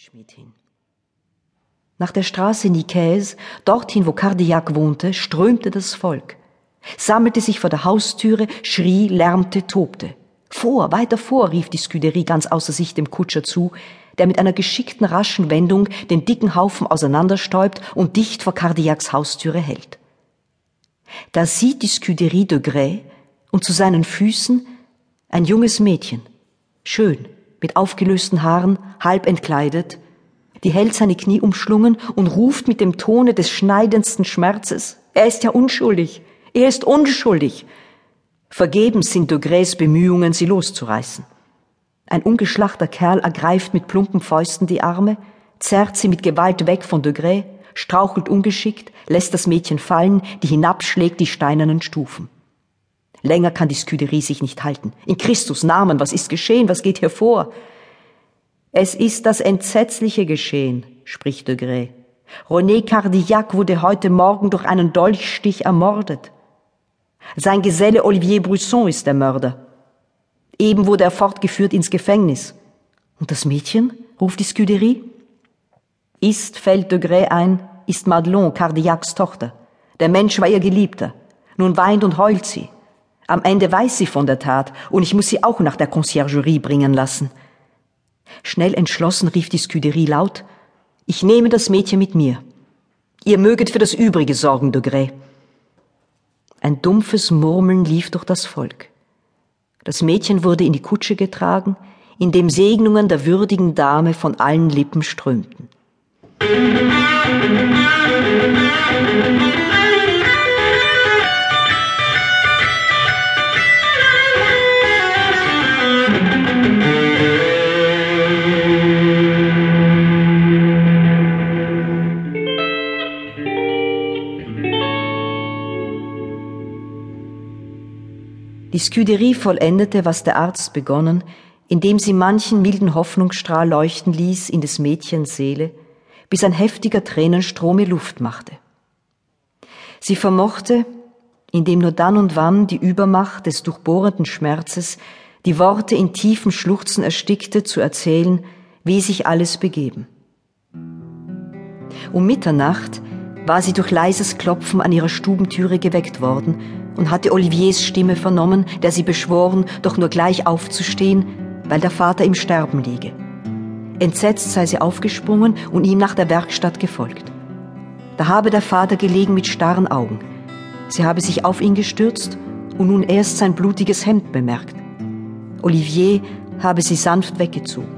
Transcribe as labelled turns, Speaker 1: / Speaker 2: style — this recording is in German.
Speaker 1: Schmied hin. Nach der Straße Nicaise, dorthin, wo Cardillac wohnte, strömte das Volk, sammelte sich vor der Haustüre, schrie, lärmte, tobte. Vor, weiter vor, rief die Scuderie ganz außer sich dem Kutscher zu, der mit einer geschickten, raschen Wendung den dicken Haufen auseinanderstäubt und dicht vor Cardillacs Haustüre hält. Da sieht die Scuderie de Grès und zu seinen Füßen ein junges Mädchen, schön, mit aufgelösten Haaren, halb entkleidet, die hält seine Knie umschlungen und ruft mit dem Tone des schneidendsten Schmerzes, er ist ja unschuldig, er ist unschuldig. Vergebens sind Degrés Bemühungen, sie loszureißen. Ein ungeschlachter Kerl ergreift mit plumpen Fäusten die Arme, zerrt sie mit Gewalt weg von Degré, strauchelt ungeschickt, lässt das Mädchen fallen, die hinabschlägt die steinernen Stufen. Länger kann die Scuderie sich nicht halten. In Christus Namen, was ist geschehen? Was geht hier vor? Es ist das Entsetzliche geschehen, spricht de Grey. René Cardillac wurde heute Morgen durch einen Dolchstich ermordet. Sein Geselle Olivier Brusson ist der Mörder. Eben wurde er fortgeführt ins Gefängnis. Und das Mädchen? ruft die Scuderie. Ist, fällt de Grey ein, ist Madelon, Cardillacs Tochter. Der Mensch war ihr Geliebter. Nun weint und heult sie. Am Ende weiß sie von der Tat und ich muss sie auch nach der Conciergerie bringen lassen. Schnell entschlossen rief die Scuderie laut, ich nehme das Mädchen mit mir. Ihr möget für das Übrige sorgen, de Grey. Ein dumpfes Murmeln lief durch das Volk. Das Mädchen wurde in die Kutsche getragen, in dem Segnungen der würdigen Dame von allen Lippen strömten. Die Scuderie vollendete, was der Arzt begonnen, indem sie manchen milden Hoffnungsstrahl leuchten ließ in des Mädchens Seele, bis ein heftiger Tränenstrom ihr Luft machte. Sie vermochte, indem nur dann und wann die Übermacht des durchbohrenden Schmerzes die Worte in tiefen Schluchzen erstickte, zu erzählen, wie sich alles begeben. Um Mitternacht war sie durch leises Klopfen an ihrer Stubentüre geweckt worden und hatte Oliviers Stimme vernommen, der sie beschworen, doch nur gleich aufzustehen, weil der Vater im Sterben liege. Entsetzt sei sie aufgesprungen und ihm nach der Werkstatt gefolgt. Da habe der Vater gelegen mit starren Augen. Sie habe sich auf ihn gestürzt und nun erst sein blutiges Hemd bemerkt. Olivier habe sie sanft weggezogen.